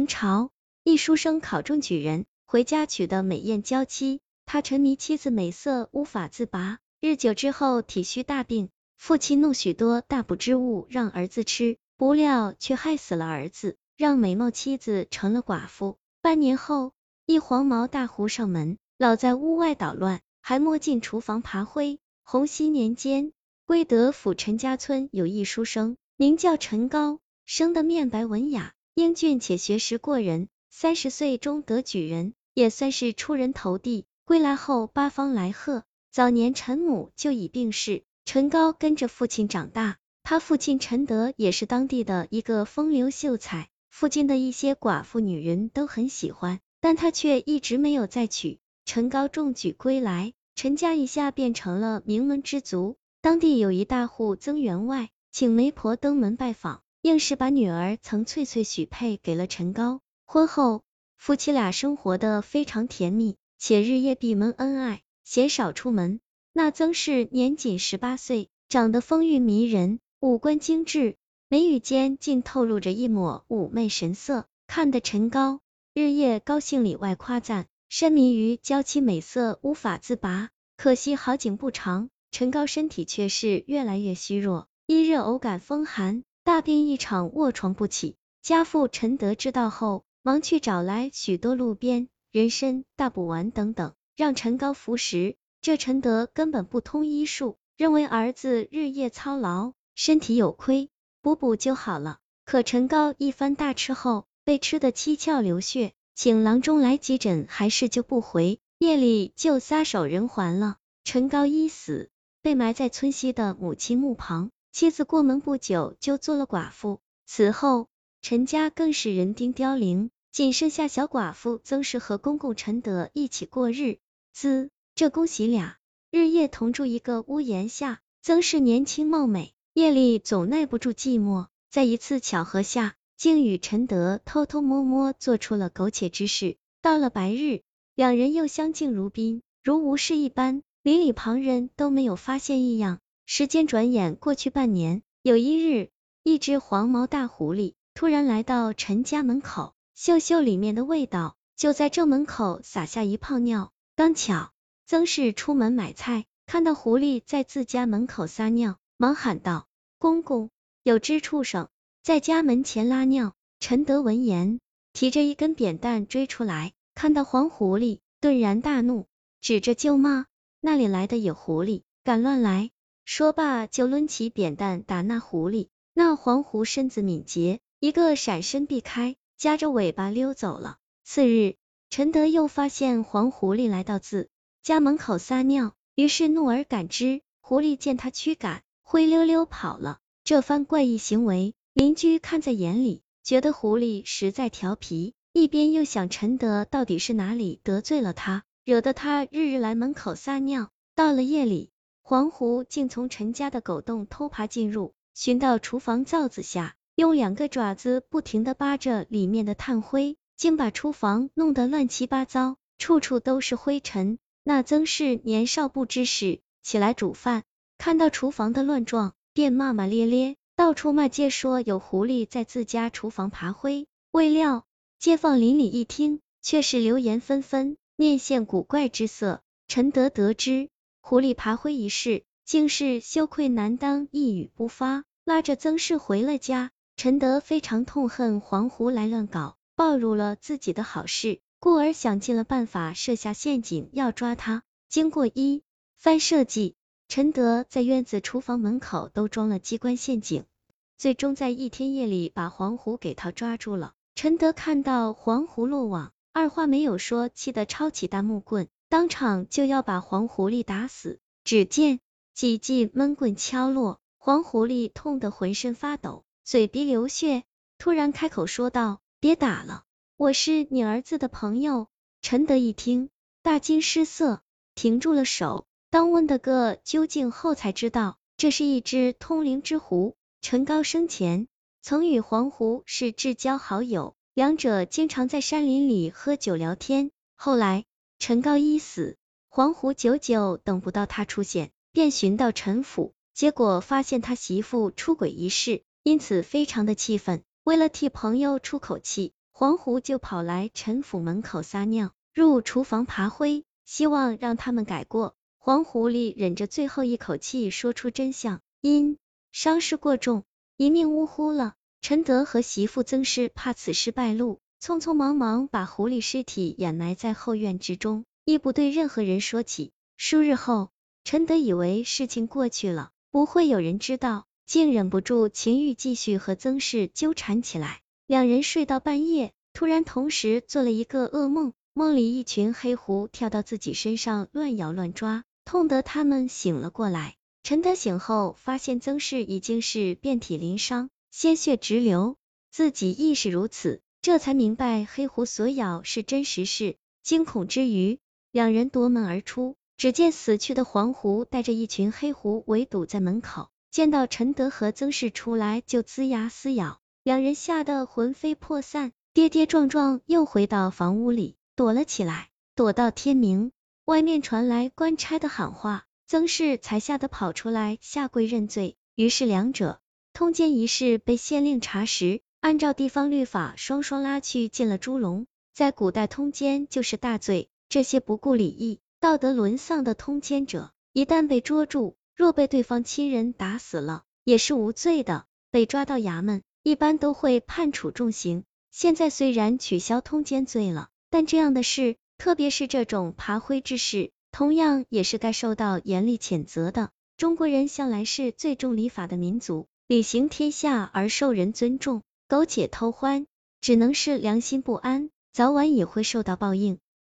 明朝，一书生考中举人，回家娶的美艳娇妻，他沉迷妻子美色，无法自拔。日久之后，体虚大病，父亲弄许多大补之物让儿子吃，不料却害死了儿子，让美貌妻子成了寡妇。半年后，一黄毛大胡上门，老在屋外捣乱，还摸进厨房爬灰。洪熙年间，归德府陈家村有一书生，名叫陈高，生得面白文雅，英俊且学识过人，三十岁中得举人，也算是出人头地。归来后，八方来贺。早年陈母就已病逝，陈高跟着父亲长大。他父亲陈德也是当地的一个风流秀才，附近的一些寡妇女人都很喜欢，但他却一直没有再娶。陈高中举归来，陈家一下变成了名门之族。当地有一大户曾员外，请媒婆登门拜访，硬是把女儿曾翠翠许配给了陈高。婚后，夫妻俩生活的非常甜蜜，且日夜闭门恩爱。鲜少出门。那曾氏年仅十八岁，长得风韵迷人，五官精致，眉宇间竟透露着一抹妩媚神色，看得陈高日夜高兴里外夸赞，深迷于娇妻美色，无法自拔。可惜好景不长，陈高身体却是越来越虚弱，一日偶感风寒，大病一场，卧床不起。家父陈德知道后，忙去找来许多路边人参、大补丸等等。让陈高服食，这陈德根本不通医术，认为儿子日夜操劳，身体有亏，补补就好了。可陈高一番大吃后，被吃得七窍流血，请郎中来急诊，还是救不回，夜里就撒手人寰了。陈高一死，被埋在村西的母亲墓旁，妻子过门不久就做了寡妇。此后，陈家更是人丁凋零，仅剩下小寡妇曾氏和公公陈德一起过日。子，这姑媳俩日夜同住一个屋檐下。曾氏年轻貌美，夜里总耐不住寂寞，在一次巧合下，竟与陈德偷偷摸摸做出了苟且之事。到了白日，两人又相敬如宾，如无事一般，邻里旁人都没有发现异样。时间转眼过去半年，有一日，一只黄毛大狐狸突然来到陈家门口，嗅嗅里面的味道，就在正门口撒下一泡尿。刚巧曾氏出门买菜，看到狐狸在自家门口撒尿，忙喊道：“公公，有只畜生在家门前拉尿。”陈德闻言，提着一根扁担追出来，看到黄狐狸，顿然大怒，指着就骂：“那里来的野狐狸，敢乱来！”说罢就抡起扁担打那狐狸。那黄狐身子敏捷，一个闪身避开，夹着尾巴溜走了。次日。陈德又发现黄狐狸来到自家门口撒尿，于是怒而赶之。狐狸见他驱赶，灰溜溜跑了。这番怪异行为，邻居看在眼里，觉得狐狸实在调皮。一边又想陈德到底是哪里得罪了他，惹得他日日来门口撒尿。到了夜里，黄狐竟从陈家的狗洞偷爬进入，寻到厨房灶子下，用两个爪子不停的扒着里面的炭灰。竟把厨房弄得乱七八糟，处处都是灰尘。那曾氏年少不知事，起来煮饭，看到厨房的乱状，便骂骂咧咧，到处骂街，说有狐狸在自家厨房爬灰。未料街坊邻里一听，却是流言纷纷，面现古怪之色。陈德得知狐狸爬灰一事，竟是羞愧难当，一语不发，拉着曾氏回了家。陈德非常痛恨黄狐来乱搞。暴露了自己的好事，故而想尽了办法设下陷阱要抓他。经过一番设计，陈德在院子、厨房门口都装了机关陷阱，最终在一天夜里把黄狐给他抓住了。陈德看到黄狐落网，二话没有说，气得抄起大木棍，当场就要把黄狐狸打死。只见几记闷棍敲落，黄狐狸痛得浑身发抖，嘴鼻流血，突然开口说道。别打了，我是你儿子的朋友。陈德一听，大惊失色，停住了手。当问的个究竟后，才知道这是一只通灵之狐。陈高生前曾与黄狐是至交好友，两者经常在山林里喝酒聊天。后来陈高一死，黄狐久久等不到他出现，便寻到陈府，结果发现他媳妇出轨一事，因此非常的气愤。为了替朋友出口气，黄胡就跑来陈府门口撒尿，入厨房爬灰，希望让他们改过。黄狐狸忍着最后一口气说出真相，因伤势过重，一命呜呼了。陈德和媳妇曾氏怕此事败露，匆匆忙忙把狐狸尸体掩埋在后院之中，亦不对任何人说起。数日后，陈德以为事情过去了，不会有人知道，竟忍不住情欲继续和曾氏纠缠起来。两人睡到半夜，突然同时做了一个噩梦，梦里一群黑狐跳到自己身上乱咬乱抓，痛得他们醒了过来。陈德醒后发现曾氏已经是遍体鳞伤，鲜血直流，自己亦是如此，这才明白黑狐所咬是真实事。惊恐之余，两人夺门而出，只见死去的黄狐带着一群黑狐围堵在门口，见到陈德和曾氏出来就龇牙撕咬。两人吓得魂飞魄散，跌跌撞撞又回到房屋里躲了起来，躲到天明。外面传来官差的喊话，曾氏才吓得跑出来下跪认罪。于是两者通奸一事被县令查实，按照地方律法，双双拉去进了猪笼。在古代，通奸就是大罪，这些不顾礼义、道德沦丧的通奸者，一旦被捉住，若被对方亲人打死了，也是无罪的，被抓到衙门。一般都会判处重刑。现在虽然取消通奸罪了，但这样的事，特别是这种爬灰之事，同样也是该受到严厉谴责的。中国人向来是最重礼法的民族，礼行天下而受人尊重，苟且偷欢，只能是良心不安，早晚也会受到报应。